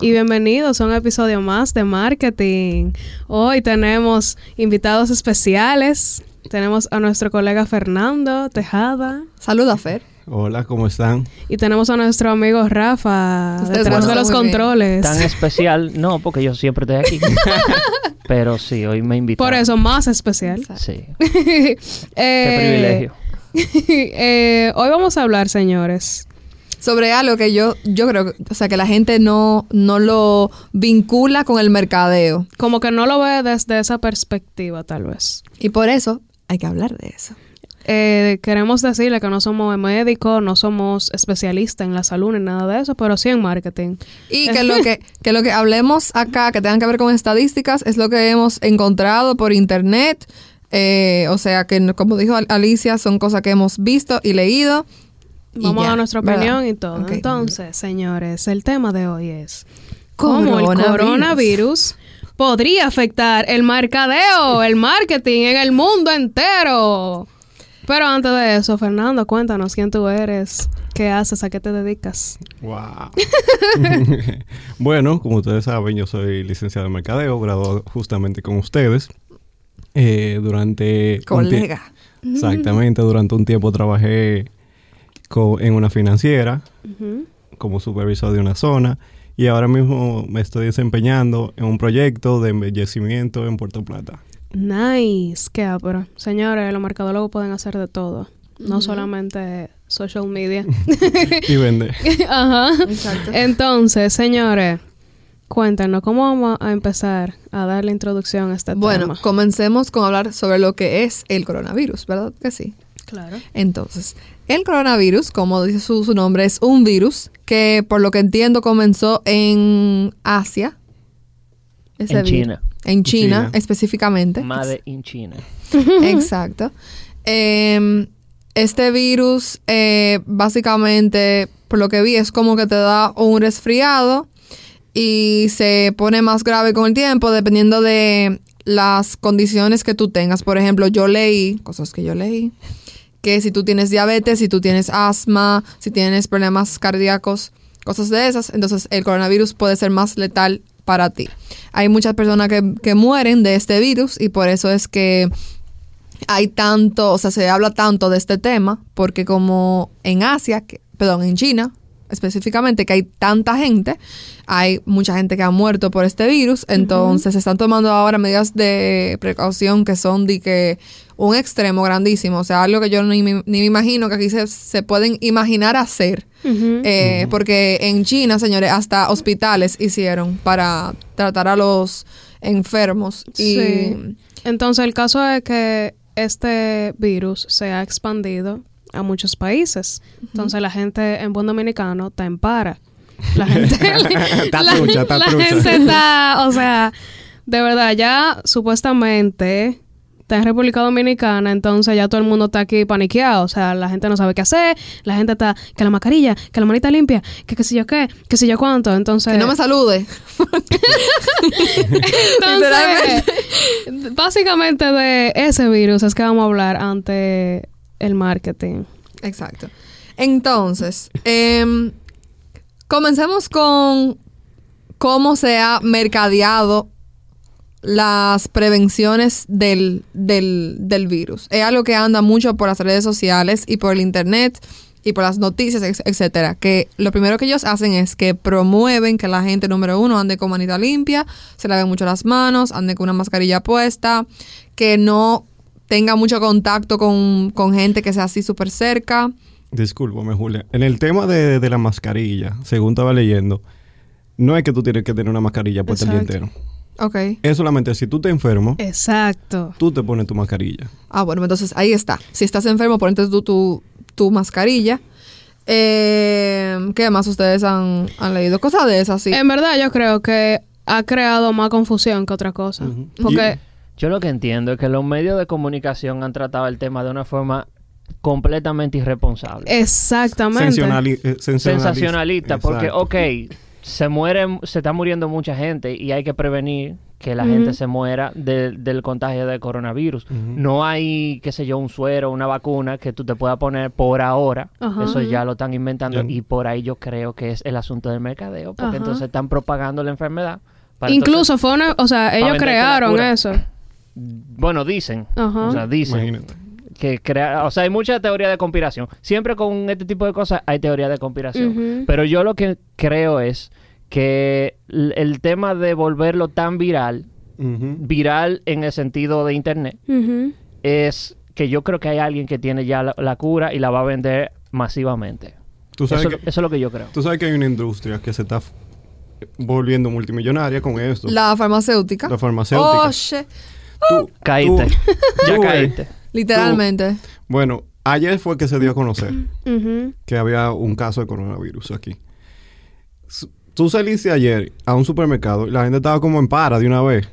Y bienvenidos a un episodio más de marketing. Hoy tenemos invitados especiales. Tenemos a nuestro colega Fernando Tejada. Saluda, Fer. Hola, ¿cómo están? Y tenemos a nuestro amigo Rafa Ustedes detrás de los bien. controles. Tan especial, no, porque yo siempre estoy aquí. Pero sí, hoy me invitaron. Por eso, más especial. Sí, Eh, qué privilegio. eh, hoy vamos a hablar, señores. Sobre algo que yo, yo creo, que- o sea, que la gente no, no lo vincula con el mercadeo. Como que no lo ve desde esa perspectiva, tal vez. Y por eso hay que hablar de eso. Eh, queremos decirle que no somos médicos, no somos especialistas en la salud ni nada de eso, pero sí en marketing. Y que lo que, que lo que hablemos acá, que tengan que ver con estadísticas, es lo que hemos encontrado por internet. Eh, o sea, que como dijo Al- Alicia, son cosas que hemos visto y leído. Vamos a ya, dar nuestra ¿verdad? opinión y todo. Entonces, señores, el tema de hoy es cómo el Coronavirus. podría afectar el mercadeo, el marketing en el mundo entero. Pero antes de eso, Fernando, cuéntanos quién tú eres, qué haces, a qué te dedicas. Wow. bueno, como ustedes saben, yo soy licenciado en mercadeo, graduado justamente con ustedes. Eh, durante Colega. Exactamente, durante un tiempo trabajé en una financiera como supervisor de una zona y ahora mismo me estoy desempeñando en un proyecto de embellecimiento en Puerto Plata. Nice, qué pero Señores, los mercadólogos pueden hacer de todo, no solamente social media. y vender. Ajá. Exacto. Entonces, señores, cuéntanos, ¿cómo vamos a empezar a dar la introducción a este Bueno, tema? comencemos con hablar sobre lo que es el coronavirus, ¿verdad que sí? Claro. Entonces, el coronavirus, como dice su, su nombre, es un virus que, por lo que entiendo, comenzó en Asia. Ese En. China. En China, China. específicamente. Made in China. Exacto. Em, este virus, eh, básicamente, por lo que vi, es como que te da un resfriado y se pone más grave con el tiempo dependiendo de las condiciones que tú tengas. Por ejemplo, yo leí, cosas que yo leí, que si tú tienes diabetes, si tú tienes asma, si tienes problemas cardíacos, cosas de esas, entonces el coronavirus puede ser más letal para ti. Hay muchas personas que, que mueren de este virus y por eso es que hay tanto, o sea, se habla tanto de este tema, porque como en Asia, que- perdón, en China específicamente, que hay tanta gente, hay mucha gente que ha muerto por este virus, entonces se están tomando ahora medidas de precaución que son de que un extremo grandísimo, o sea, algo que yo ni, me- ni me imagino que aquí se, se pueden imaginar hacer, eh, porque en China, señores, hasta hospitales hicieron para tratar a los enfermos y... Sí. Entonces, el caso es que este virus se ha expandido a muchos países. Entonces, la gente en buen dominicano está en para. La gente... Está la, trucha, está la trucha. gente está... O sea, de verdad, ya supuestamente está en República Dominicana, entonces ya todo el mundo está aquí paniqueado. O sea, la gente no sabe qué hacer. La gente está... Que la mascarilla, que la manita limpia, que qué sé yo qué, que sé yo cuánto. Entonces... Que no me salude. Entonces, básicamente de ese virus es que vamos a hablar ante el marketing. Exacto. Entonces, em, comencemos con cómo se ha mercadeado las prevenciones del, del, del virus. Es algo que anda mucho por las redes sociales y por el internet y por las noticias, etcétera. Que lo primero que ellos hacen es que promueven que la gente, número uno, ande con manita limpia, se laven mucho las manos, ande con una mascarilla puesta, que no tenga mucho contacto con, con gente que sea así súper cerca. Discúlpame, Julia. En el tema de, de la mascarilla, según estaba leyendo, no es que tú tienes que tener una mascarilla puesta el día entero. Ok. Es solamente si tú te enfermo, Exacto. tú te pones tu mascarilla. Ah, bueno, entonces ahí está. Si estás enfermo, ponte tu, tu, tu mascarilla. Eh, ¿Qué más ustedes han, han leído? Cosas de esas, sí. En verdad, yo creo que ha creado más confusión que otra cosa. Porque, Yo lo que entiendo es que los medios de comunicación han tratado el tema de una forma completamente irresponsable. exactamente. Eh, sensacionalista. sensacionalista, porque, ok, se muere, se está muriendo mucha gente y hay que prevenir que la gente se muera de- del contagio de coronavirus. No hay, qué sé yo, un suero, una vacuna que tú te puedas poner por ahora. Eso ya lo están inventando y por ahí yo creo que es el asunto del mercadeo, porque entonces están propagando la enfermedad. para Incluso fue una, o sea, ellos crearon eso. Bueno, dicen, Ajá. o sea, dicen Imagínate. que crea, o sea, hay mucha teoría de conspiración. Siempre con este tipo de cosas hay teoría de conspiración. Pero yo lo que creo es que el tema de volverlo tan viral, viral en el sentido de internet, es que yo creo que hay alguien que tiene ya la, la cura y la va a vender masivamente. Tú sabes Eso, que- eso es lo que yo creo. Tú sabes que hay una industria que se está volviendo multimillonaria con esto. La farmacéutica. La farmacéutica. Oh. Tú- Caíste. tú- ya tú ves. caíste. Literalmente. Bueno, ayer fue que se dio a conocer que había un caso de coronavirus aquí. Tú saliste ayer a un supermercado y la gente estaba como en para de una vez.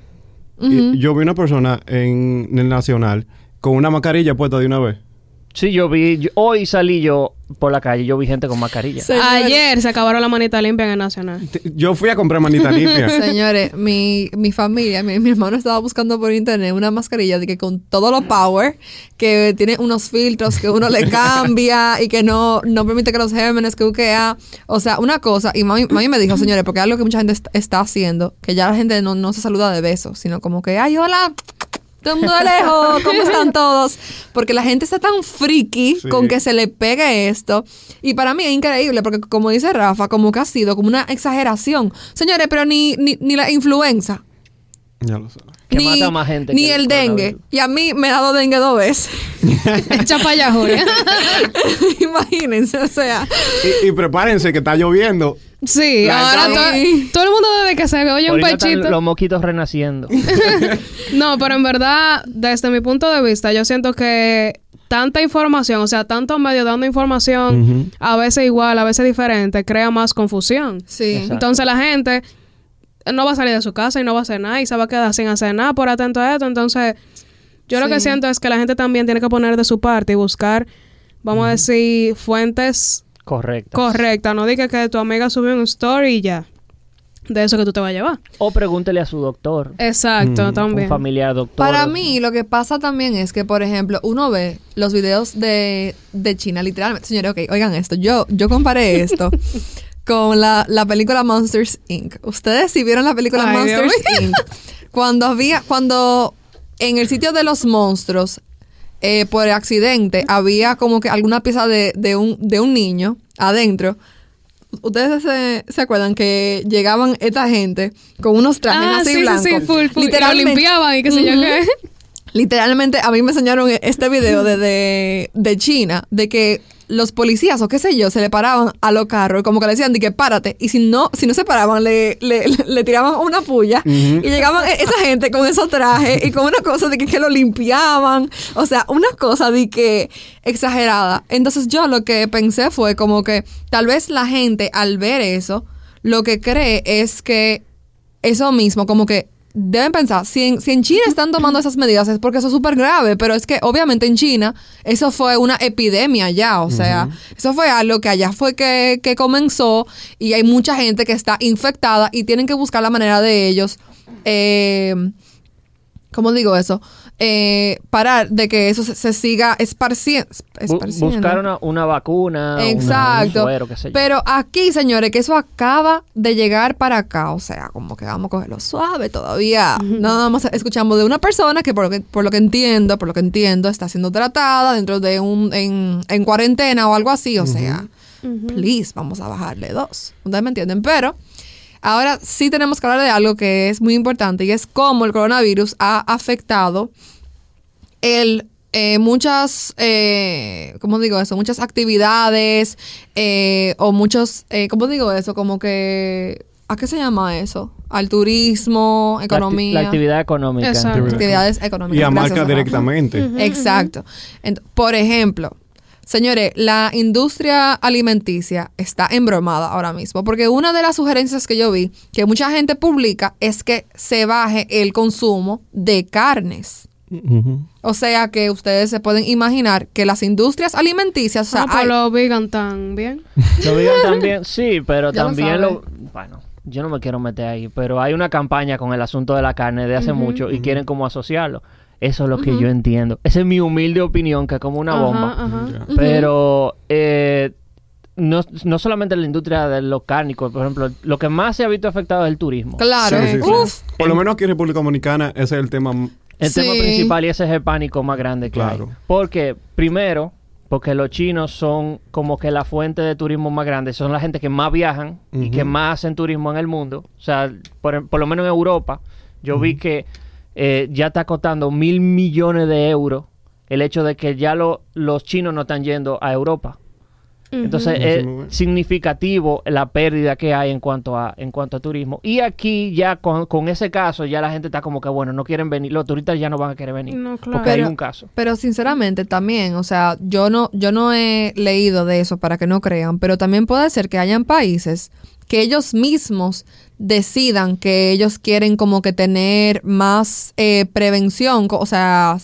Y yo vi una persona en el Nacional con una mascarilla puesta de una vez. Sí, yo vi, yo- hoy salí yo por la calle, yo vi gente con mascarilla. Señores, Ayer se acabaron la manita limpia en el Nacional. Te- Yo fui a comprar manita limpia. Señores, mi, mi familia, mi, mi hermano estaba buscando por internet una mascarilla de que con todo lo power, que tiene unos filtros que uno le cambia y que no, no permite que los gérmenes que buquea. O sea, una cosa, y mami, mami me dijo, señores, porque es algo que mucha gente est- está haciendo, que ya la gente no, no se saluda de besos, sino como que, ay, hola. Todo el mundo de lejos, ¿cómo están todos? Porque la gente está tan friki Sí. con que se le pegue esto. Y para mí es increíble, porque como dice Rafa, como que ha sido como una exageración. Señores, pero ni, ni, ni la influenza. ya lo sabes. Que ni, mata más gente Ni que el el dengue. Y a mí me ha dado dengue dos veces. Echa para allá, Julia. Imagínense, o sea. Y, y prepárense que está lloviendo. Sí, La ahora todo el mundo desde que se oye un pechito. los moquitos renaciendo. No, pero en verdad, desde mi punto de vista, yo siento que tanta información, o sea, tantos medios dando información, a veces igual, a veces diferente, crea más confusión. Sí. Exacto. Entonces la gente no va a salir de su casa y no va a hacer nada y se va a quedar sin hacer nada por atento a esto. Entonces, yo lo que siento es que la gente también tiene que poner de su parte y buscar, vamos a decir, fuentes Correcto. correctas. No diga que tu amiga subió un story y ya. De eso que tú te vas a llevar. O pregúntele a su doctor, Exacto, Mm. un también. familiar doctor. Para mí, lo que pasa también es que, por ejemplo, uno ve los videos de, de China, literalmente. Señores, ok, oigan esto. Yo, yo comparé esto con la, la película Monsters Inc. Ustedes si vieron la película Ay, Dios Monsters Inc. Cuando había, cuando en el sitio de los monstruos, eh, por accidente, había como que alguna pieza de, de un, de un niño adentro. Ustedes se, se acuerdan que llegaban esta gente con unos trajes Ah, así sí, blancos. sí, sí, full, full. Y lo Literalmente- limpiaban y qué sé yo qué. Literalmente a mí me enseñaron este video de, de, de China, de que los policías o qué sé yo, se le paraban a los carros, como que le decían de que párate, y si no, si no se paraban, le, le, le tiraban una puya, y llegaban e- esa gente con esos trajes y con una cosa de que, que lo limpiaban, o sea, una cosa de que exagerada. Entonces yo lo que pensé fue como que tal vez la gente al ver eso, lo que cree es que eso mismo, como que deben pensar, si en, si en China están tomando esas medidas es porque eso es súper grave, pero es que obviamente en China eso fue una epidemia ya, o sea, eso fue algo que allá fue que, que comenzó y hay mucha gente que está infectada y tienen que buscar la manera de ellos, eh, ¿cómo digo eso? Eh, parar de que eso se, se siga esparci- Bu- esparciendo. buscar una, una vacuna, una- Exacto. un suero, qué sé yo. Pero aquí, señores, que eso acaba de llegar para acá. O sea, como que vamos a cogerlo suave todavía. Nada más escuchamos de una persona que por lo que, por lo que entiendo, por lo que entiendo, está siendo tratada dentro de un, en, en cuarentena o algo así. O sea, please, vamos a bajarle dos. Ustedes me entienden. Pero ahora sí tenemos que hablar de algo que es muy importante y es cómo el coronavirus ha afectado el eh, muchas, eh, ¿cómo digo eso? Muchas actividades eh, o muchos, eh, ¿cómo digo eso? Como que, ¿a qué se llama eso? Al turismo, La acti- economía. La, actividad económica. Exacto. actividades económicas. Y a marca directamente. Exacto. Por ejemplo, señores, la industria alimenticia está embromada ahora mismo, porque una de las sugerencias que yo vi que mucha gente publica es que se baje el consumo de carnes. O sea que ustedes se pueden imaginar que las industrias alimenticias, o sea, Ah, pues hay- los vegan tan bien. Lo digan también, sí, pero Ya lo también lo, Bueno, yo no me quiero meter ahí, pero hay una campaña con el asunto de la carne de hace mucho y quieren como asociarlo. Eso es lo que yo entiendo. Esa es mi humilde opinión, que es como una bomba. Pero eh, no, no solamente la industria de los cárnicos, por ejemplo, lo que más se ha visto afectado es el turismo. Claro. Sí, sí, sí. Uf. Por lo menos aquí en República Dominicana ese es el tema. El tema principal y ese es el pánico más grande que Claro. hay. Porque, primero, porque los chinos son como que la fuente de turismo más grande, son la gente que más viajan y que más hacen turismo en el mundo. O sea, por, por lo menos en Europa, yo vi que eh, ya está costando mil millones de euros el hecho de que ya lo- los chinos no están yendo a Europa. Entonces es significativo la pérdida que hay en cuanto a en cuanto a turismo. Y aquí ya con, con ese caso ya la gente está como que bueno, no quieren venir, los turistas ya no van a querer venir. No, claro. Porque hay un caso. Pero sinceramente también, o sea, yo no, yo no he leído de eso para que no crean, pero también puede ser que hayan países que ellos mismos decidan que ellos quieren como que tener más eh, prevención, o sea,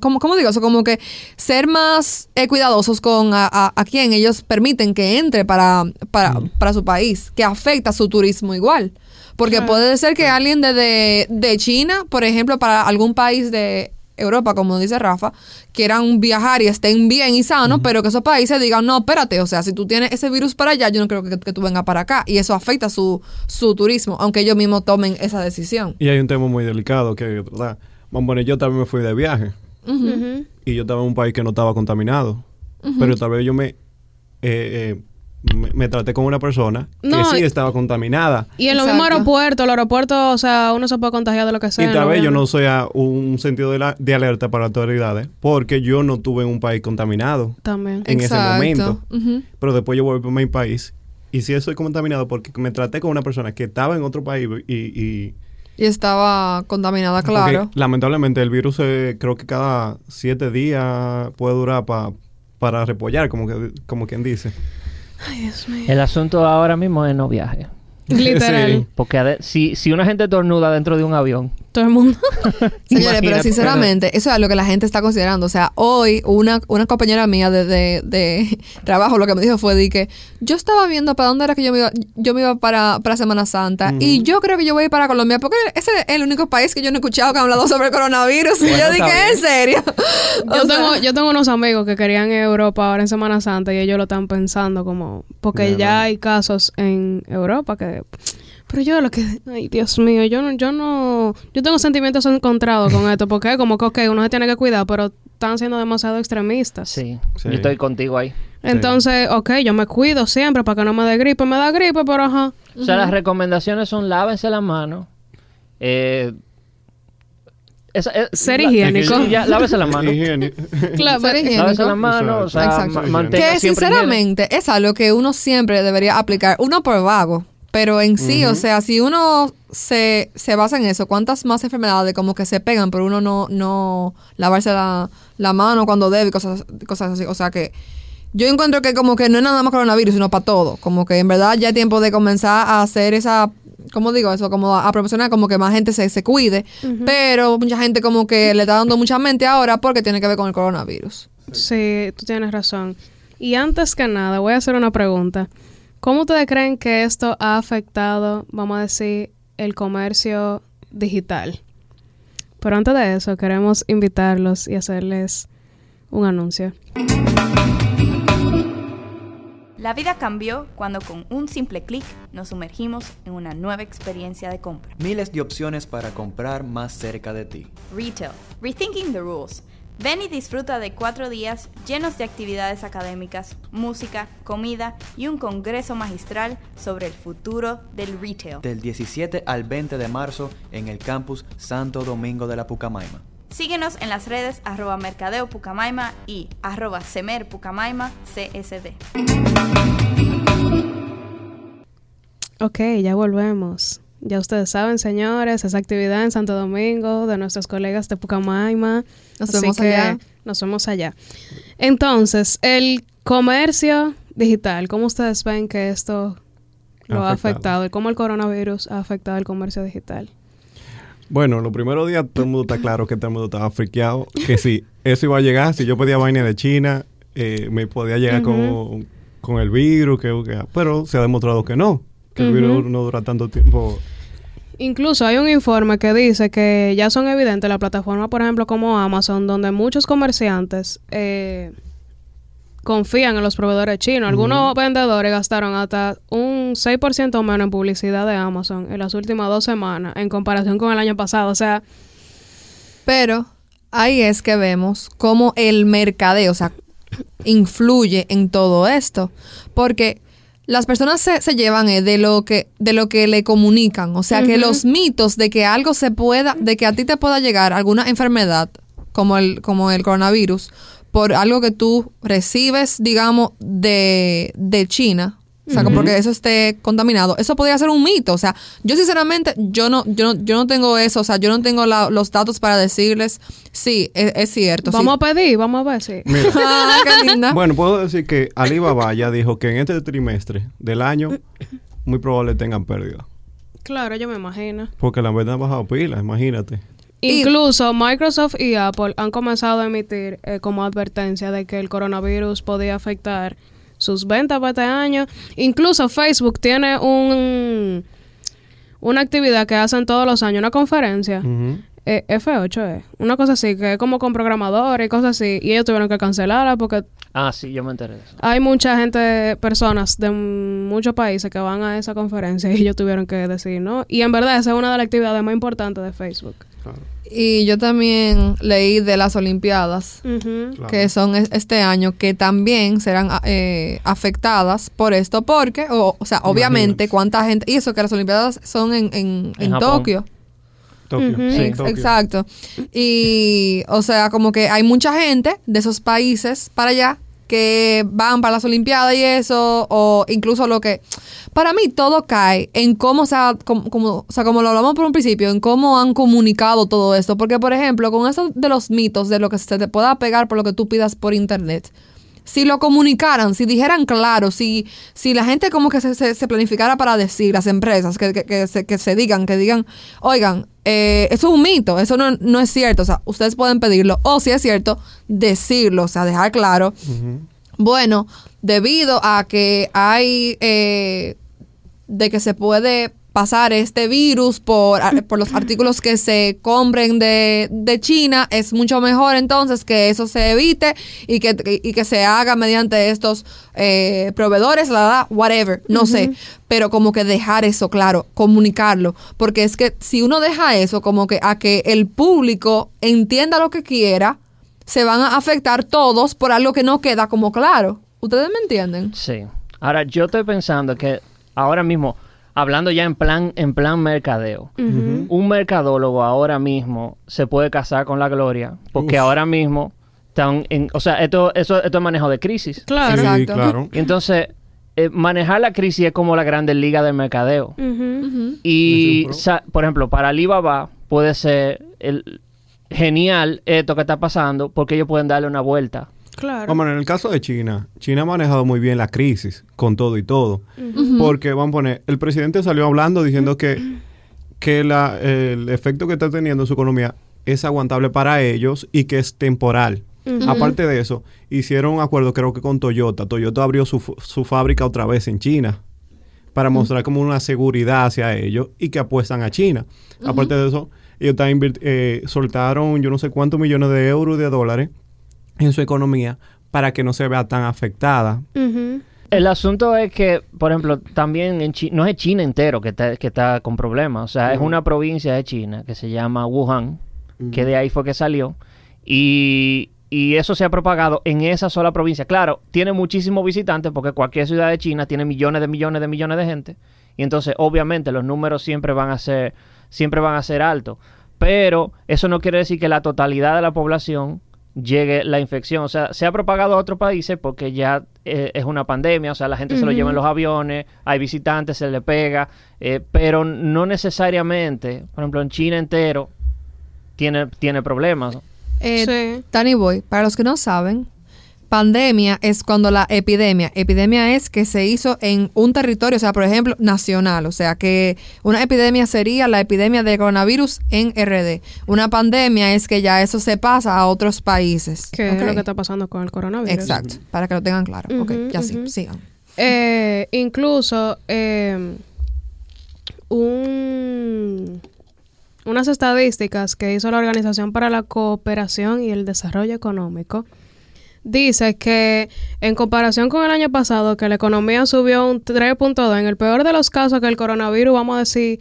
como, ¿cómo digo eso? Como que ser más eh, cuidadosos con a, a- a quien ellos permiten que entre para, para, para su país, que afecta su turismo igual. Porque puede ser que alguien de, de, de China, por ejemplo, para algún país de Europa, como dice Rafa, quieran viajar y estén bien y sanos, pero que esos países digan, no, espérate, o sea, si tú tienes ese virus para allá, yo no creo que, que tú vengas para acá. Y eso afecta su, su turismo, aunque ellos mismos tomen esa decisión. Y hay un tema muy delicado que hay que tratar. Vamos a poner, yo también me fui de viaje y yo estaba en un país que no estaba contaminado. Pero tal vez yo me, eh, eh, me, me traté con una persona No, que sí estaba contaminada. Y en los mismos Exacto. aeropuertos, los aeropuertos, o sea, uno se puede contagiar de lo que sea. Y tal vez yo no sea un sentido de, la- de alerta para las autoridades porque yo no estuve en un país contaminado También. en ese momento. Pero después yo volví a mi país y sí estoy contaminado porque me traté con una persona que estaba en otro país y... y Y estaba contaminada, claro. porque, lamentablemente el virus eh, creo que cada siete días puede durar pa- para repollar, como, que, como quien dice. El asunto ahora mismo es no viaje. Literal. Sí. Porque si, si una gente tornuda dentro de un avión, Todo el mundo. Señores, pero sinceramente, eso es lo que la gente está considerando. O sea, hoy una, una compañera mía de, de, de trabajo lo que me dijo fue de que yo estaba viendo para dónde era que yo me iba, yo me iba para, para Semana Santa y yo creo que yo voy a ir para Colombia porque ese es el único país que yo no he escuchado que ha hablado sobre el coronavirus. y Bueno, yo está dije, bien. ¿en serio? O Yo sea, tengo, yo tengo unos amigos que querían ir a Europa ahora en Semana Santa y ellos lo están pensando como... Porque ya. hay casos en Europa que... Pero yo lo que... Ay, Dios mío, yo no... Yo no... Yo tengo sentimientos encontrados con esto porque como que, ok, uno se tiene que cuidar, pero están siendo demasiado extremistas. sí, Sí. yo estoy contigo ahí. Entonces, ok, yo me cuido siempre para que no me dé gripe. Me da gripe, pero ajá. O sea, las recomendaciones son lávense las manos. Eh, esa- eh, Ser la- higiénico. Sí, ya, lávese las manos. Higiene. Claro, Ser higiénico. Lávese las manos, o sea, Exacto. ma- mantenga que siempre higiene. sinceramente es algo que uno siempre debería aplicar, uno por vago, pero en sí, o sea, si uno se, se basa en eso, ¿cuántas más enfermedades como que se pegan por uno no, no lavarse la, la mano cuando debe, y cosas, cosas así? O sea que yo encuentro que como que no es nada más coronavirus, sino para todo, como que en verdad ya es tiempo de comenzar a hacer esa... ¿Cómo digo eso? Como a, a proporcionar como que más gente se, se cuide, pero mucha gente como que le está dando mucha mente ahora porque tiene que ver con el coronavirus. Sí, tú tienes razón. Y antes que nada, voy a hacer una pregunta. ¿Cómo ustedes creen que esto ha afectado, vamos a decir, el comercio digital? Pero antes de eso, queremos invitarlos y hacerles un anuncio. La vida cambió cuando con un simple clic nos sumergimos en una nueva experiencia de compra. Miles de opciones para comprar más cerca de ti. Retail, Rethinking the Rules. Ven y disfruta de cuatro días llenos de actividades académicas, música, comida y un congreso magistral sobre el futuro del retail. Del 17 al 20 de marzo en el campus Santo Domingo de la Pucamaima. Síguenos en las redes arroba mercadeo pucamaima y arroba semer pucamaima csd. Ok, ya volvemos. Ya ustedes saben, señores, esa actividad en Santo Domingo de nuestros colegas de Pucamaima. Nos Así vemos que allá. Nos vemos allá. Entonces, el comercio digital, ¿cómo ustedes ven que esto lo ha Ha afectado? ¿Y ¿Cómo el coronavirus ha afectado el comercio digital? Bueno, los primeros días todo el mundo está claro que todo el mundo estaba friqueado. Que sí, eso iba a llegar. Si yo pedía vaina de China, eh, me podía llegar con, con el virus. Que, que- pero se ha demostrado que no. que el virus no dura tanto tiempo. Incluso hay un informe que dice que ya son evidentes la plataforma, por ejemplo, como Amazon, donde muchos comerciantes eh, confían en los proveedores chinos. Algunos vendedores gastaron hasta un 6% menos en publicidad de Amazon en las últimas dos semanas en comparación con el año pasado. O sea, Pero ahí es que vemos cómo el mercadeo, o sea, influye en todo esto. Porque las personas se, se llevan eh, de lo que de lo que le comunican. O sea, que los mitos de que algo se pueda, de que a ti te pueda llegar alguna enfermedad como el, como el coronavirus, por algo que tú recibes, digamos, de, de China. O sea, como porque eso esté contaminado. Eso podría ser un mito. O sea, yo sinceramente, yo no, yo no, yo no tengo eso. O sea, yo no tengo la- los datos para decirles, sí, es, es cierto. sí. vamos a pedir, vamos a ver si. Mira, Ah, qué linda. bueno, puedo decir que Alibaba ya dijo que en este trimestre del año muy probable tengan pérdida. Claro, yo me imagino. Porque la verdad ha bajado pilas, imagínate. Incluso Microsoft y Apple han comenzado a emitir eh, como advertencia de que el coronavirus podía afectar sus ventas para este año. Incluso Facebook tiene un una actividad que hacen todos los años, una conferencia. Ujú. eh, F8 es. Una cosa así, que es como con programadores y cosas así. Y ellos tuvieron que cancelarla porque Ah, sí, yo me enteré de eso. hay mucha gente, personas de muchos países que van a esa conferencia y ellos tuvieron que decir, ¿no? Y en verdad esa es una de las actividades más importantes de Facebook. Claro. Y yo también leí de las Olimpiadas. Claro. que son es- este año, que también serán ah, eh, afectadas por esto, porque, o, o sea, obviamente, Imagínate. cuánta gente, y eso que las Olimpiadas son en, en, En. Tokio. Tokio. Sí, Tokio. Exacto. Y, o sea, como que hay mucha gente de esos países para allá que van para las Olimpiadas y eso, o incluso lo que... Para mí todo cae en cómo, o sea, como, como- o sea, como lo hablamos por un principio, en cómo han comunicado todo esto. Porque, por ejemplo, con eso de los mitos, de lo que se te pueda pegar por lo que tú pidas por internet, si lo comunicaran, si dijeran claro, si, si la gente como que se, se- se planificara para decir, las empresas, que, que- que se, que se digan, que digan, oigan, eh, eso es un mito, eso no, no es cierto, o sea, ustedes pueden pedirlo, o si es cierto, decirlo, o sea, dejar claro. Bueno, debido a que hay, eh, de que se puede pasar este virus por, por los artículos que se compren de, de China, es mucho mejor entonces que eso se evite y que, y que se haga mediante estos eh, proveedores, la, la, whatever, no sé, pero como que dejar eso claro, comunicarlo, porque es que si uno deja eso como que a que el público entienda lo que quiera, se van a afectar todos por algo que no queda como claro. ¿Ustedes me entienden? Sí. Ahora, yo estoy pensando que ahora mismo, hablando ya en plan, en plan mercadeo, un mercadólogo ahora mismo se puede casar con la gloria, porque Uf. ahora mismo están en, o sea, esto, eso, esto es manejo de crisis. Claro. Sí, Exacto. claro. Y entonces, eh, manejar la crisis es como la grande liga del mercadeo. Y, por ejemplo, para Alibaba puede ser el, genial esto que está pasando porque ellos pueden darle una vuelta. Claro. Vamos, en el caso de China, China ha manejado muy bien la crisis con todo y todo. Porque, vamos a poner, el presidente salió hablando diciendo que, que la- el efecto que está teniendo en su economía es aguantable para ellos y que es temporal. Aparte de eso, hicieron un acuerdo creo que con Toyota. Toyota abrió su, su fábrica otra vez en China para mostrar como una seguridad hacia ellos y que apuestan a China. Aparte de eso, ellos también eh, soltaron yo no sé cuántos millones de euros y de dólares en su economía para que no se vea tan afectada. El asunto es que, por ejemplo, también en Chi- no es China entero que está, que está con problemas. O sea, es una provincia de China que se llama Wuhan, que de ahí fue que salió. Y, y eso se ha propagado en esa sola provincia. Claro, tiene muchísimos visitantes porque cualquier ciudad de China tiene millones de millones de millones de gente. Y entonces, obviamente, los números siempre van a ser, siempre van a ser altos. Pero eso no quiere decir que la totalidad de la población llegue la infección. O sea, se ha propagado a otros países porque ya eh, es una pandemia, o sea, la gente se lo lleva en los aviones, hay visitantes, se le pega, eh, pero no necesariamente, por ejemplo, en China entero tiene, tiene problemas. Eh, Sí. Tani Boy, para los que no saben, pandemia es cuando la epidemia, epidemia es que se hizo en un territorio, o sea, por ejemplo, nacional, o sea, que una epidemia sería la epidemia de coronavirus en RD. Una pandemia es que ya eso se pasa a otros países. Que es lo que está pasando con el coronavirus. Exacto, para que lo tengan claro. ok, ya sí, sigan. Eh, incluso, eh, un, unas estadísticas que hizo la Organización para la Cooperación y el Desarrollo Económico. Dice que en comparación con el año pasado, que la economía subió un 3.2, en el peor de los casos que el coronavirus, vamos a decir,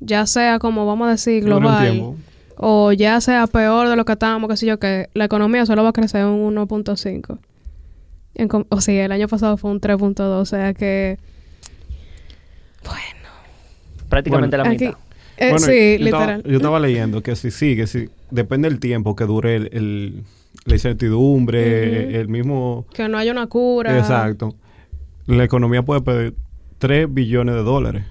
ya sea como vamos a decir global, o ya sea peor de lo que estábamos, qué sé yo, que la economía solo va a crecer un 1.5. En com- O sea, el año pasado fue un 3.2, o sea que... Prácticamente Bueno. la Aquí, mitad. eh, Bueno, sí, yo literal. Estaba, yo estaba leyendo que sí, sí, que sí. Depende del tiempo que dure el, el- la incertidumbre, el mismo... Que no haya una cura. Exacto. La economía puede perder 3 billones de dólares.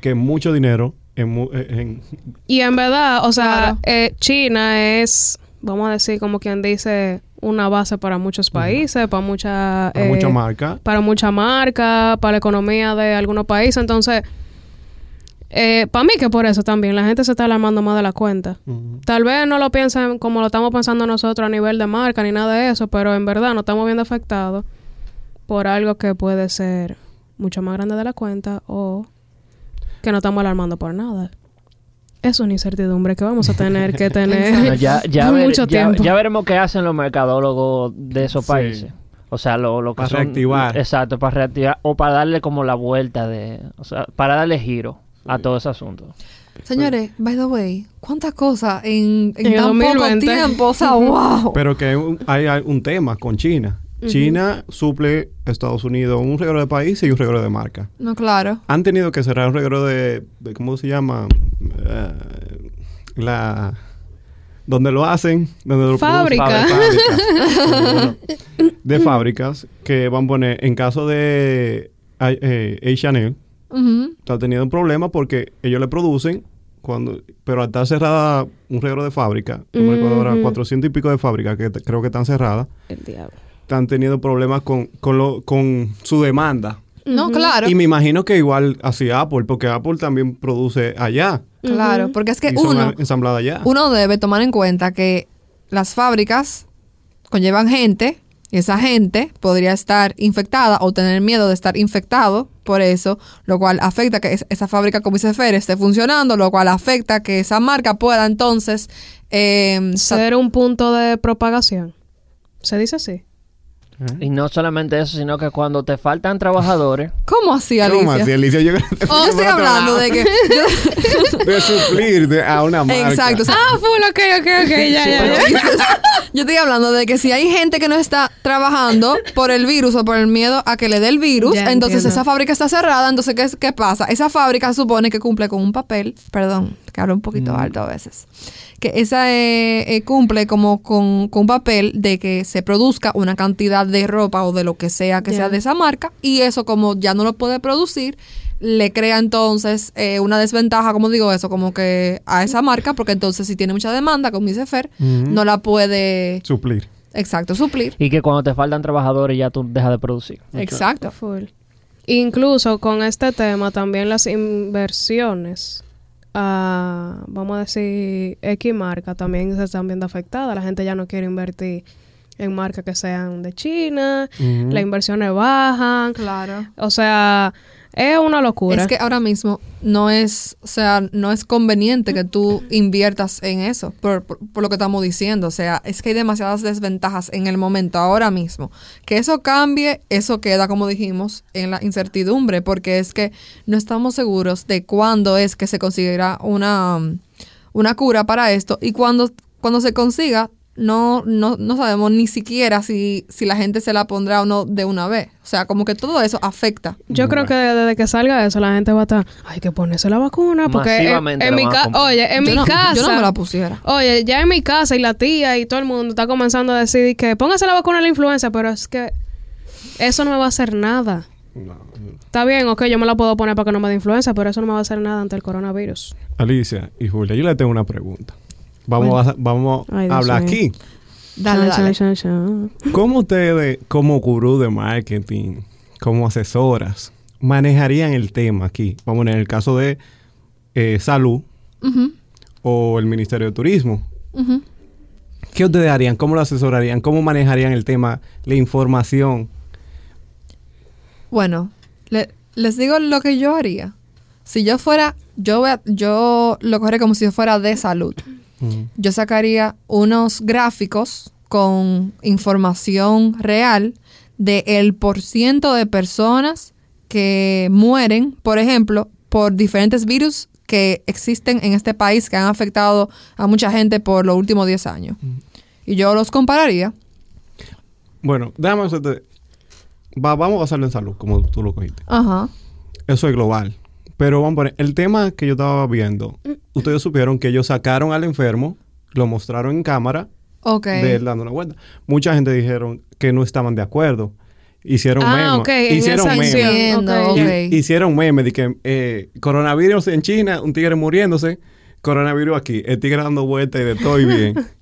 Que es mucho dinero en, en- Y en verdad, o sea, Claro. eh, China es, vamos a decir, como quien dice, una base para muchos países, para mucha, para eh, mucha marca. para mucha marca, para la economía de algunos países. Entonces, eh, para mí que por eso también la gente se está alarmando más de la cuenta. Tal vez no lo piensen como lo estamos pensando nosotros a nivel de marca ni nada de eso, pero en verdad nos estamos viendo afectados por algo que puede ser mucho más grande de la cuenta o que no estamos alarmando por nada. Es una incertidumbre que vamos a tener que tener Bueno, ya, ya, por ver- mucho ya- tiempo. ya veremos qué hacen los mercadólogos de esos Sí. países. O sea, lo, lo que Para son- reactivar. Exacto, para reactivar. O para darle como la vuelta de... O sea, para darle giro a todo ese asunto. Señores, by the way, cuántas cosas en, en tan poco 2020. tiempo. O sea, wow. Pero que hay un, hay, hay un tema con China. China suple a Estados Unidos un regalo de países y un regalo de marca. No, claro. Han tenido que cerrar un regalo de, de- ¿cómo se llama? Eh, la donde lo hacen, donde lo Fábrica. producen. Fábricas. Bueno, de fábricas que van a poner en caso de eh, H&M Está teniendo un problema porque ellos le producen cuando pero al estar cerrada un regalo de fábrica, no me recuerdo ahora, Ujú. 400 y pico de fábricas que creo que están cerradas, El diablo. están teniendo problemas con, con, lo- con su demanda. No, claro. Y me imagino que igual así Apple, porque Apple también produce allá. Claro, porque es que uno, allá. uno debe tomar en cuenta que las fábricas conllevan gente esa gente podría estar infectada o tener miedo de estar infectado por eso, lo cual afecta que es- esa fábrica, como dice Fer, esté funcionando, lo cual afecta que esa marca pueda entonces... sa- Ser un punto de propagación. ¿Se dice así? Y no solamente eso, sino que cuando te faltan trabajadores... ¿Cómo así, ¿Cómo Alicia? así, Alicia? Yo creo que te Oh, estoy hablando de que... De suplir de- a una marca. Exacto. o sea, Ah, full, ok, ok, ok, ya, ya, ya. Yo estoy hablando de que si hay gente que no está trabajando por el virus o por el miedo a que le dé el virus, Ya entonces entiendo. esa fábrica está cerrada, entonces ¿qué, qué pasa? Esa fábrica supone que cumple con un papel, perdón, que hablo un poquito alto a veces, que esa eh, eh, cumple como con, con un papel de que se produzca una cantidad de ropa o de lo que sea que sea de esa marca y eso como ya no lo puede producir, le crea entonces eh, una desventaja, como digo eso, como que a esa marca, porque entonces si tiene mucha demanda, como dice Fer, no la puede, Suplir. exacto, suplir. Y que cuando te faltan trabajadores ya tú dejas de producir. Exacto. Full. Incluso con este tema también las inversiones a, vamos a decir, X marca también se están viendo afectadas. La gente ya no quiere invertir en marcas que sean de China, Ujú. las inversiones bajan. Claro. O sea, es una locura. Es que ahora mismo no es, o sea, no es conveniente que tú inviertas en eso, por, por- lo que estamos diciendo. O sea, es que hay demasiadas desventajas en el momento, ahora mismo. Que eso cambie, eso queda, como dijimos, en la incertidumbre, porque es que no estamos seguros de cuándo es que se conseguirá una, una cura para esto y cuando, cuando se consiga, no, no, no sabemos ni siquiera si, si la gente se la pondrá o no de una vez. O sea, como que todo eso afecta. Yo creo que desde que salga eso, la gente va a estar, hay que ponerse la vacuna, porque en, mi a casa, oye, en yo mi no, casa, Yo no me la pusiera. Oye, ya en mi casa y la tía y todo el mundo está comenzando a decir que póngase la vacuna de la influenza, pero es que eso no me va a hacer nada. No. Está bien, ok, yo me la puedo poner para que no me dé influenza, pero eso no me va a hacer nada ante el coronavirus. Alicia y Julia, yo le tengo una pregunta. Vamos a, vamos Ay, a hablar aquí. Dale, dale. chan, chan, chan. ¿Cómo ustedes, como gurú de marketing, como asesoras, manejarían el tema aquí? Vamos poner el caso de eh, salud o el Ministerio de Turismo. ¿Qué ustedes harían? ¿Cómo lo asesorarían? ¿Cómo manejarían el tema, la información? Bueno, le- les digo lo que yo haría. si yo fuera, yo, voy a- yo lo cogería como si yo fuera de salud. Yo sacaría unos gráficos con información real de el porciento de personas que mueren, por ejemplo, por diferentes virus que existen en este país que han afectado a mucha gente por los últimos 10 años. Y yo los compararía. Bueno, déjame hacerte... Va- vamos a basarlo en salud, como tú lo cogiste. Ajá. Eso es global. Pero vamos a poner, el tema que yo estaba viendo, ustedes supieron que ellos sacaron al enfermo, lo mostraron en cámara, de él dando una vuelta. Mucha gente dijeron que no estaban de acuerdo. Hicieron Ah, memes. ok, en Hicieron memes. hicieron memes de que eh, coronavirus en China, un tigre muriéndose, coronavirus aquí, el tigre dando vueltas y de todo y bien.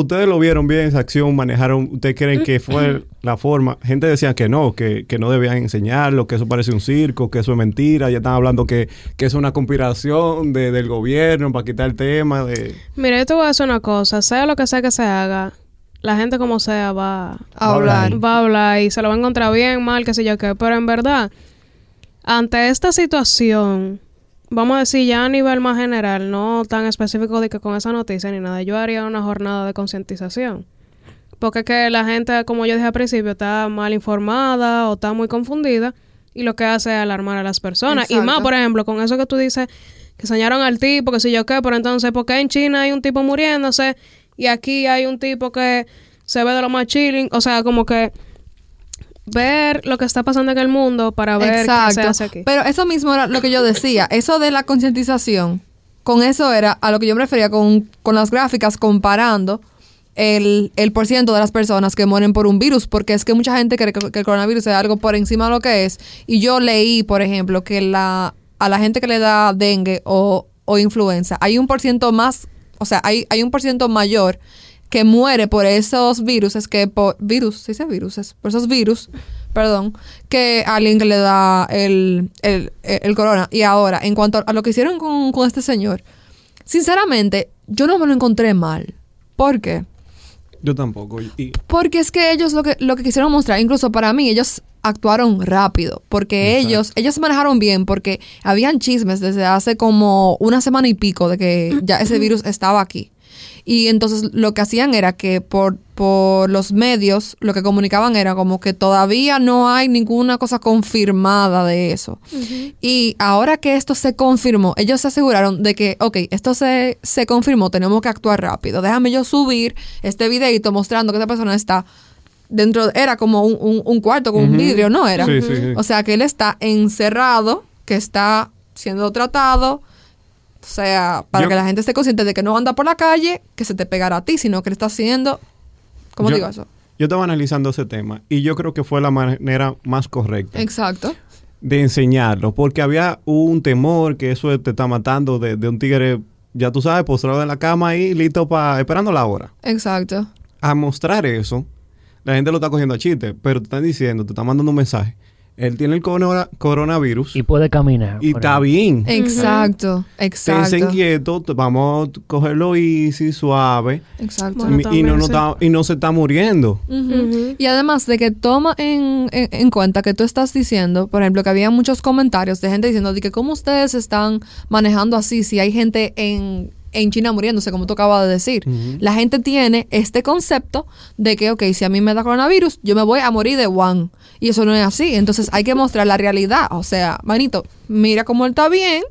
Ustedes lo vieron bien esa acción, manejaron, ¿ustedes creen que fue la forma? Gente decía que no, que, que no debían enseñarlo, que eso parece un circo, que eso es mentira, ya están hablando que, que es una conspiración de- del gobierno para quitar el tema de... Mira, yo te voy a decir una cosa. Sea lo que sea que se haga, la gente como sea va, A hablar. va a hablar y se lo va a encontrar bien, mal, qué sé yo qué. Pero en verdad, ante esta situación, vamos a decir ya a nivel más general, no tan específico de que con esa noticia ni nada, yo haría una jornada de concientización. Porque es que la gente, como yo dije al principio, está mal informada o está muy confundida y lo que hace es alarmar a las personas. Y más, por ejemplo, con eso que tú dices, que enseñaron al tipo, que sé yo qué, pero entonces, ¿por qué en China hay un tipo muriéndose y aquí hay un tipo que se ve de lo más chilling? O sea, como que ver lo que está pasando en el mundo para ver qué se Exacto. hace aquí. Pero eso mismo era lo que yo decía. Eso de la concientización, con eso era a lo que yo me refería con, con las gráficas comparando el, el por ciento de las personas que mueren por un virus, porque es que mucha gente cree que, que el coronavirus es algo por encima de lo que es. Y yo leí, por ejemplo, que la, a la gente que le da dengue o, o influenza, hay un por ciento más, o sea, hay, hay un por ciento mayor que muere por esos virus, que por virus, ¿sí dice virus? Por esos virus, perdón, que alguien que le da el, el, el corona. Y ahora, en cuanto a lo que hicieron con, con este señor, sinceramente, yo no me lo encontré mal. ¿Por qué? Yo tampoco. y- y Porque es que ellos lo que, lo que quisieron mostrar, incluso para mí, ellos actuaron rápido, porque Exacto. ellos, ellos se manejaron bien, porque habían chismes desde hace como una semana y pico de que ya ese virus estaba aquí. Y entonces lo que hacían era que por, por los medios lo que comunicaban era como que todavía no hay ninguna cosa confirmada de eso. Y ahora que esto se confirmó, ellos se aseguraron de que, ok, esto se, se confirmó, tenemos que actuar rápido. Déjame yo subir este videito mostrando que esa persona está dentro, era como un, un- un cuarto con un vidrio, ¿no era? Sí, sí, sí. O sea, que él está encerrado, que está siendo tratado. O sea, para Yo- que la gente esté consciente de que no anda por la calle, que se te pegará a ti, sino que le está haciendo. ¿Cómo Yo- digo eso? Yo estaba analizando ese tema y yo creo que fue la manera más correcta Exacto. de enseñarlo, porque había un temor que eso te está matando de, de un tigre, ya tú sabes, postrado en la cama ahí, listo para esperando la hora. Exacto. A mostrar eso, la gente lo está cogiendo a chiste, pero te están diciendo, te están mandando un mensaje. Él tiene el corona- coronavirus Y y, puede caminar. por está ahí. bien. Exacto. Exacto. quietos, te- vamos a cogerlo easy, suave, Exacto. Bueno, y, y no, no sí. está- y no se está muriendo. Y además de que toma en, en- en cuenta que tú estás diciendo, por ejemplo, que había muchos comentarios de gente diciendo de que cómo ustedes están manejando así si hay gente en, en China muriéndose, como tú acabas de decir. La gente tiene este concepto de que, ok, si a mí me da coronavirus, yo me voy a morir de one. Y eso no es así. Entonces hay que mostrar la realidad. O sea, manito, mira cómo él está bien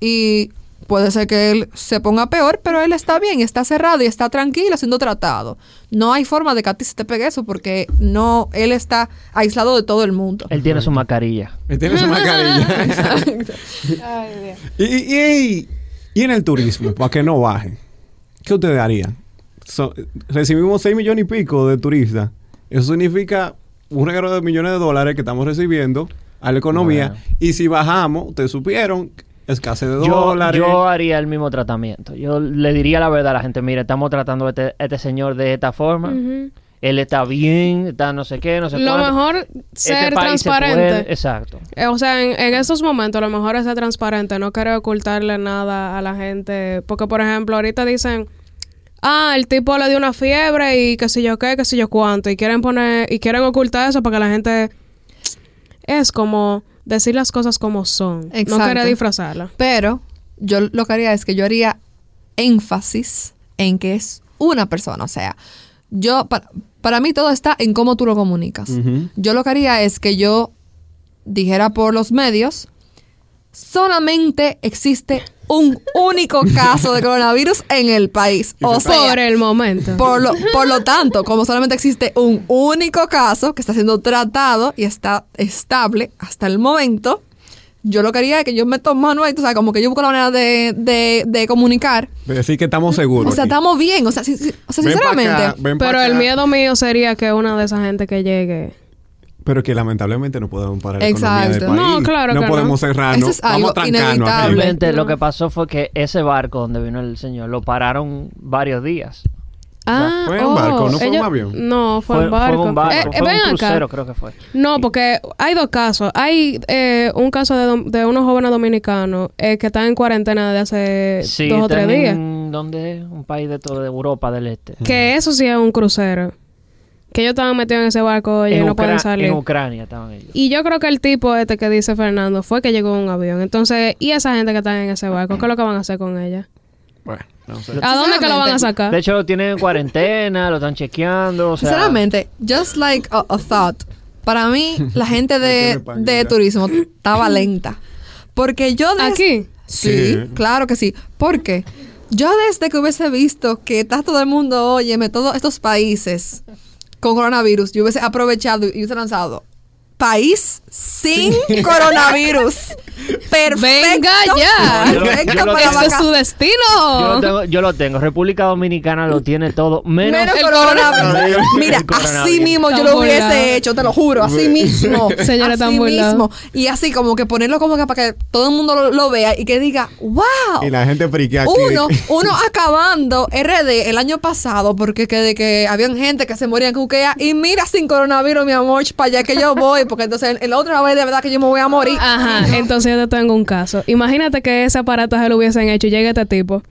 y puede ser que él se ponga peor, pero él está bien, está cerrado y está tranquilo siendo tratado. No hay forma de que a ti se te pegue eso porque no, él está aislado de todo el mundo. Él tiene su mascarilla. Él tiene su mascarilla. y, y, y- y en el turismo, para que no baje, ¿qué ustedes harían? So- recibimos 6 millones y pico de turistas. Eso significa un regalo de millones de dólares que estamos recibiendo a la economía. Bueno. Y si bajamos, ustedes supieron, escasez de Yo, dólares. yo haría el mismo tratamiento. Yo le diría la verdad a la gente, mire, estamos tratando a este, a este señor de esta forma. Él está bien, está no sé qué, no sé Lo cuánto. mejor, Este ser transparente. puede- exacto. Eh, O sea, en, en estos momentos lo mejor es ser transparente, no querer ocultarle nada a la gente. Porque, por ejemplo, ahorita dicen, ah, el tipo le dio una fiebre y qué sé yo qué, qué sé yo cuánto. Y quieren poner, y quieren ocultar eso para que la gente... Es como, decir las cosas como son. No Exacto. querer disfrazarlas. Pero yo lo que haría es que yo haría énfasis en que es una persona. O sea, yo, para, para mí todo está en cómo tú lo comunicas. Yo lo que haría es que yo dijera por los medios, solamente existe un único caso de coronavirus en el país. O sea, Por el momento. por lo, por lo tanto, como solamente existe un único caso que está siendo tratado y está estable hasta el momento, yo lo que haría es que yo meto mano ahí, tú sabes, como que yo busco la manera de, de, de comunicar. De decir que estamos seguros. O sea, aquí. estamos bien, o sea, si- si- o sea sinceramente. acá, Pero el miedo mío sería que una de esa gente que llegue. Pero que lamentablemente no podemos parar la economía del Exacto. país. No, claro que no. podemos cerrarnos. Eso es algo Vamos a trancarnos aquí. inevitable. Realmente lo No. que pasó fue que ese barco donde vino el señor lo pararon varios días. Ah, fue en oh, barco, ¿no fue en ellos- avión? No, fue, Fue, en fue barco. un barco, Eh, fue eh, un acá. crucero creo que fue. No, porque hay dos casos. Hay eh, un caso de, de unos jóvenes dominicanos eh, que están en cuarentena desde hace Sí, dos o tres días. ¿Dónde? Un país de todo de Europa del Este. Que eso sí es un crucero. Que ellos estaban metidos en ese barco y en, no Ucra- pueden salir. en Ucrania estaban ellos. Y yo creo que el tipo este que dice Fernando fue que llegó en un avión. Entonces, ¿y esa gente que está en ese barco? ¿Qué es lo que van a hacer con ella? Bueno, no sé. ¿A dónde que lo van a sacar? De hecho, lo tienen en cuarentena, lo están chequeando. O sea, Sinceramente, just like a, a thought, para mí la gente de, de turismo estaba lenta. Porque yo desde... ¿Aquí? Sí, Sí. claro que sí. Porque yo desde que hubiese visto que está todo el mundo, óyeme, todos estos países con coronavirus, yo hubiese aprovechado y hubiese lanzado país sin coronavirus. Perfecto. ¡Venga ya! Yo Perfecto yo lo- para ¡Este es su destino! yo lo, tengo, yo lo tengo. República Dominicana lo tiene todo. Menos, Menos el coronavirus. coronavirus. Mira, El coronavirus. así mismo yo lo hubiese hecho, te lo juro, así mismo. Señora, así burlado. mismo. Y así como que ponerlo como que para que todo el mundo lo, lo vea y que diga, wow. Y la gente friquea aquí. Uno, uno acabando RD el año pasado porque que, de que habían gente que se moría en Cuquea y mira sin coronavirus, mi amor, para allá que yo voy, porque entonces el otra vez de verdad que yo me voy a morir. Ajá, entonces yo te tengo un caso. Imagínate que ese aparato se lo hubiesen hecho y llega este tipo.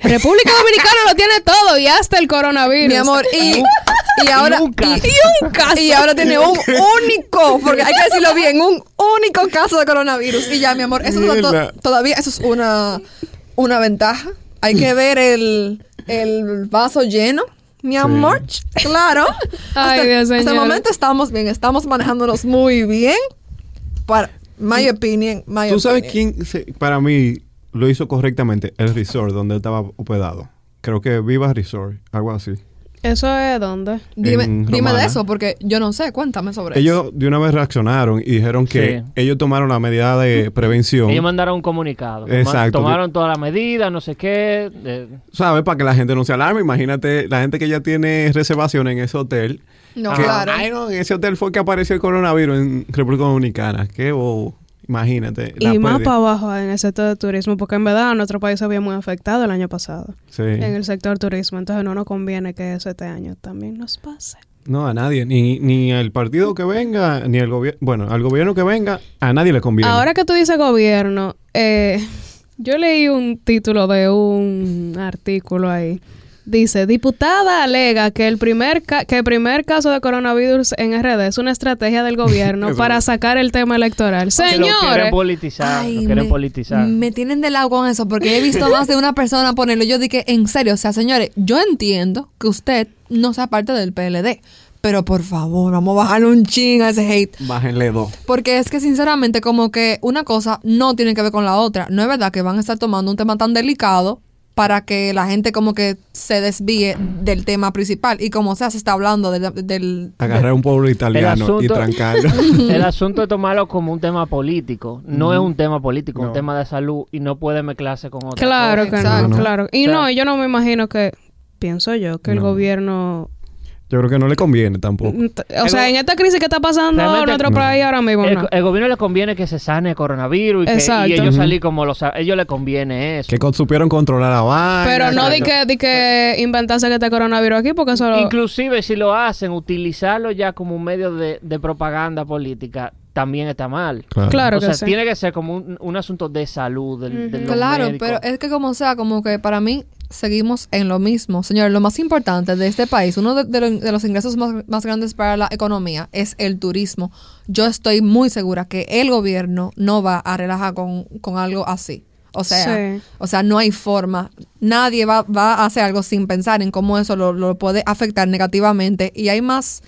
República Dominicana lo tiene todo y hasta el coronavirus. Mi amor, y, y ahora y, un caso. y ahora tiene un único, porque hay que decirlo bien, un único caso de coronavirus. Y ya, mi amor, eso to- todavía eso es una, una ventaja. Hay que ver el, el vaso lleno. Mi amor, claro. Ay, hasta, Dios, hasta el momento estamos bien, estamos manejándonos muy bien. Para my opinion, my ¿Tú sabes quién se- para mí lo hizo correctamente? El resort donde él estaba hospedado. Creo que Viva Resort, algo así. ¿Eso es dónde? Dime, dime de eso, porque yo no sé, cuéntame sobre eso. Ellos de una vez reaccionaron y dijeron que Sí. ellos tomaron la medida de prevención, Ellos mandaron un comunicado. Exacto. Tomaron todas las medidas, no sé qué. de- ¿sabes? Para que la gente no se alarme. Imagínate la gente que ya tiene reservación en ese hotel. No, que, claro. Ay, no, en ese hotel fue que apareció el coronavirus en República Dominicana. Qué bobo. Imagínate. la Y más pérdida. para abajo en el sector de turismo, porque en verdad nuestro país se había muy afectado el año pasado Sí. en el sector turismo. Entonces no nos conviene que eso este año también nos pase. No, a nadie. Ni, ni al partido que venga, ni al gobierno. Bueno, al gobierno que venga, a nadie le conviene. Ahora que tú dices gobierno, eh, yo leí un título de un artículo ahí. Dice, diputada alega que el primer ca- que el primer caso de coronavirus en RD es una estrategia del gobierno para sacar el tema electoral. que lo quieren Señores, politizar. Ay, lo quieren me, politizar. me tienen de lado con eso porque he visto más de una persona ponerlo. Yo dije, en serio, o sea, señores, yo entiendo que usted no sea parte del PLD, pero por favor, vamos a bajarle un ching a ese hate. Bájenle dos. Porque es que sinceramente como que una cosa no tiene que ver con la otra. No es verdad que van a estar tomando un tema tan delicado para que la gente como que se desvíe del tema principal. Y como sea, se está hablando del... del Agarrar un pueblo italiano y asunto- trancarlo. El asunto es tomarlo como un tema político. No es un tema político, No. un tema de salud y no puede mezclarse con otra claro cosa. que Exacto. no, claro. Y O sea- no, yo no me imagino que, pienso yo, que el No. gobierno... Yo creo que no le conviene tampoco. O sea, en esta crisis que está pasando en Realmente- nuestro No. país ahora mismo, El, no. el gobierno le conviene que se sane el coronavirus y, que, y ellos Ujú. salir como los... ellos les conviene eso. Que con- supieron controlar la vaina. Pero no di que- di que inventarse que está coronavirus aquí, porque eso lo- Inclusive si lo hacen, utilizarlo ya como un medio de, de propaganda política, también está mal. Claro. Claro o que sea, sí. tiene que ser como un, un asunto de salud del, de los Claro, médicos. pero es que como sea, como que para mí seguimos en lo mismo. Señor, lo más importante de este país, uno de, de lo- de los ingresos más, más grandes para la economía es el turismo. Yo estoy muy segura que el gobierno no va a relajar con, con algo así. O sea, Sí. o sea, no hay forma. Nadie va, va a hacer algo sin pensar en cómo eso lo, lo puede afectar negativamente. Y hay más,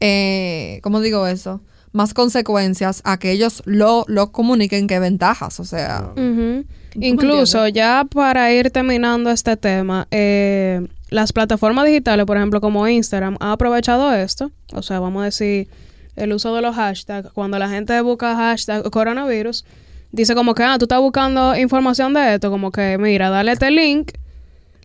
eh, ¿cómo digo eso? Más consecuencias a que ellos lo, lo comuniquen que ventajas. O sea, Incluso ya para ir terminando este tema, eh, las plataformas digitales, por ejemplo, como Instagram, han aprovechado esto. O sea, vamos a decir, el uso de los hashtags. Cuando la gente busca hashtag coronavirus, dice como que, ah, tú estás buscando información de esto, como que, mira, dale este link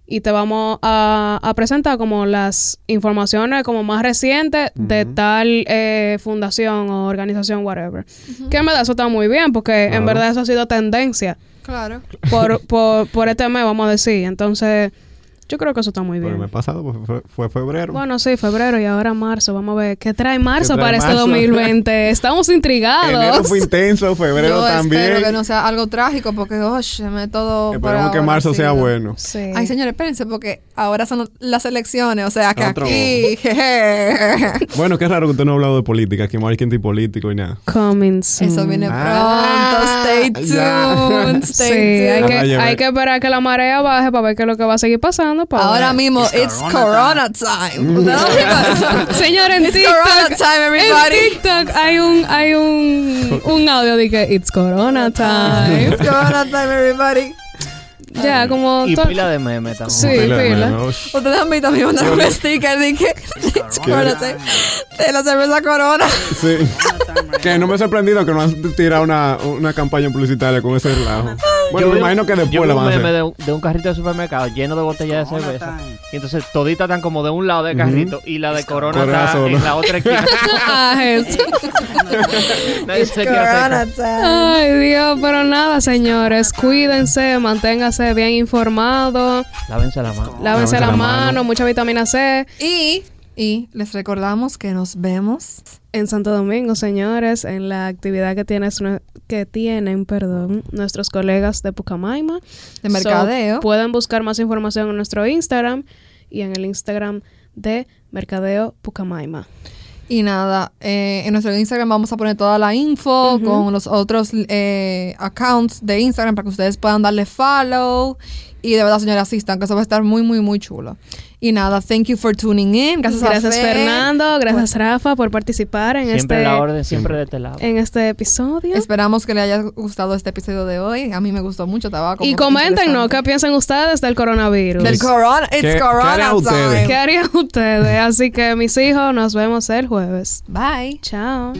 y te vamos a, a presentar como las informaciones como más recientes de tal eh, fundación o organización, whatever. Que en verdad eso está muy bien, porque en verdad eso ha sido tendencia claro. por, por, por este mes, vamos a decir. Entonces, yo creo que eso está muy Pero el bien. mes pasado fue, fue febrero. Bueno, sí, febrero y ahora marzo. Vamos a ver qué trae marzo trae para este marzo? 2020. Estamos Enero intrigados. fue intenso, febrero Yo también. espero que no sea algo trágico porque, oye, me todo. Esperemos que ahora, marzo sí, sea ¿no? bueno. Sí. Ay, señores, espérense porque ahora son las elecciones, o sea que Otro. aquí. jeje. Bueno, qué raro que usted no ha hablado de política. Aquí marketing político y nada. Coming soon. Eso viene Ah, pronto. Stay tuned. Sí, Stay hay tuned. que, Ah, ya hay que esperar que la marea baje para ver qué es lo que va a seguir pasando. Para Ahora ver. mismo, it's Corona time. ¿Ustedes lo vieron? Señor, en It's Corona TikTok, time, en everybody. TikTok hay un, hay un, un audio de que it's Corona time. It's Corona time, everybody. Ya, como... Y pila de memes también. Sí, pila. Shh. Ustedes han visto a mí mandar un sticker de que. De la cerveza Corona. Sí. que no me he sorprendido que no han tirado una, una campaña publicitaria con ese relajo. Bueno, Yo me vi- imagino que después la van a meme hacer. de, un- de un carrito de supermercado lleno de botellas de cerveza. Y entonces toditas están como de un lado del carrito y la de Corona Corona está en la otra esquina. Ah, eso. Ay, Dios, pero nada, señores. Cuídense, manténganse bien informados. Lávense la mano. Lávense la, la mano, mano. mucha vitamina C. Y, y les recordamos que nos vemos En Santo Domingo, señores, en la actividad que, tienes, que tienen perdón, nuestros colegas de Pucamaima. de mercadeo. pueden buscar más información en nuestro Instagram y en el Instagram de Mercadeo Pucamaima. Y nada, eh, en nuestro Instagram vamos a poner toda la info con los otros eh, accounts de Instagram para que ustedes puedan darle follow. Y de verdad, señores, asistan, que eso va a estar muy, muy, muy chulo. Y nada, thank you for tuning in. Gracias, Gracias, a Fer. Fernando. Gracias, Rafa, por participar en Siempre este, la orden, siempre de este lado. en este episodio. Esperamos que les haya gustado este episodio de hoy. A mí me gustó mucho, estaba como Y coméntenos qué piensan ustedes del coronavirus. Del corona, it's ¿Qué- qué corona harían ustedes? time. ¿Qué harían ustedes? Así que mis hijos, nos vemos el jueves. Bye. Chao.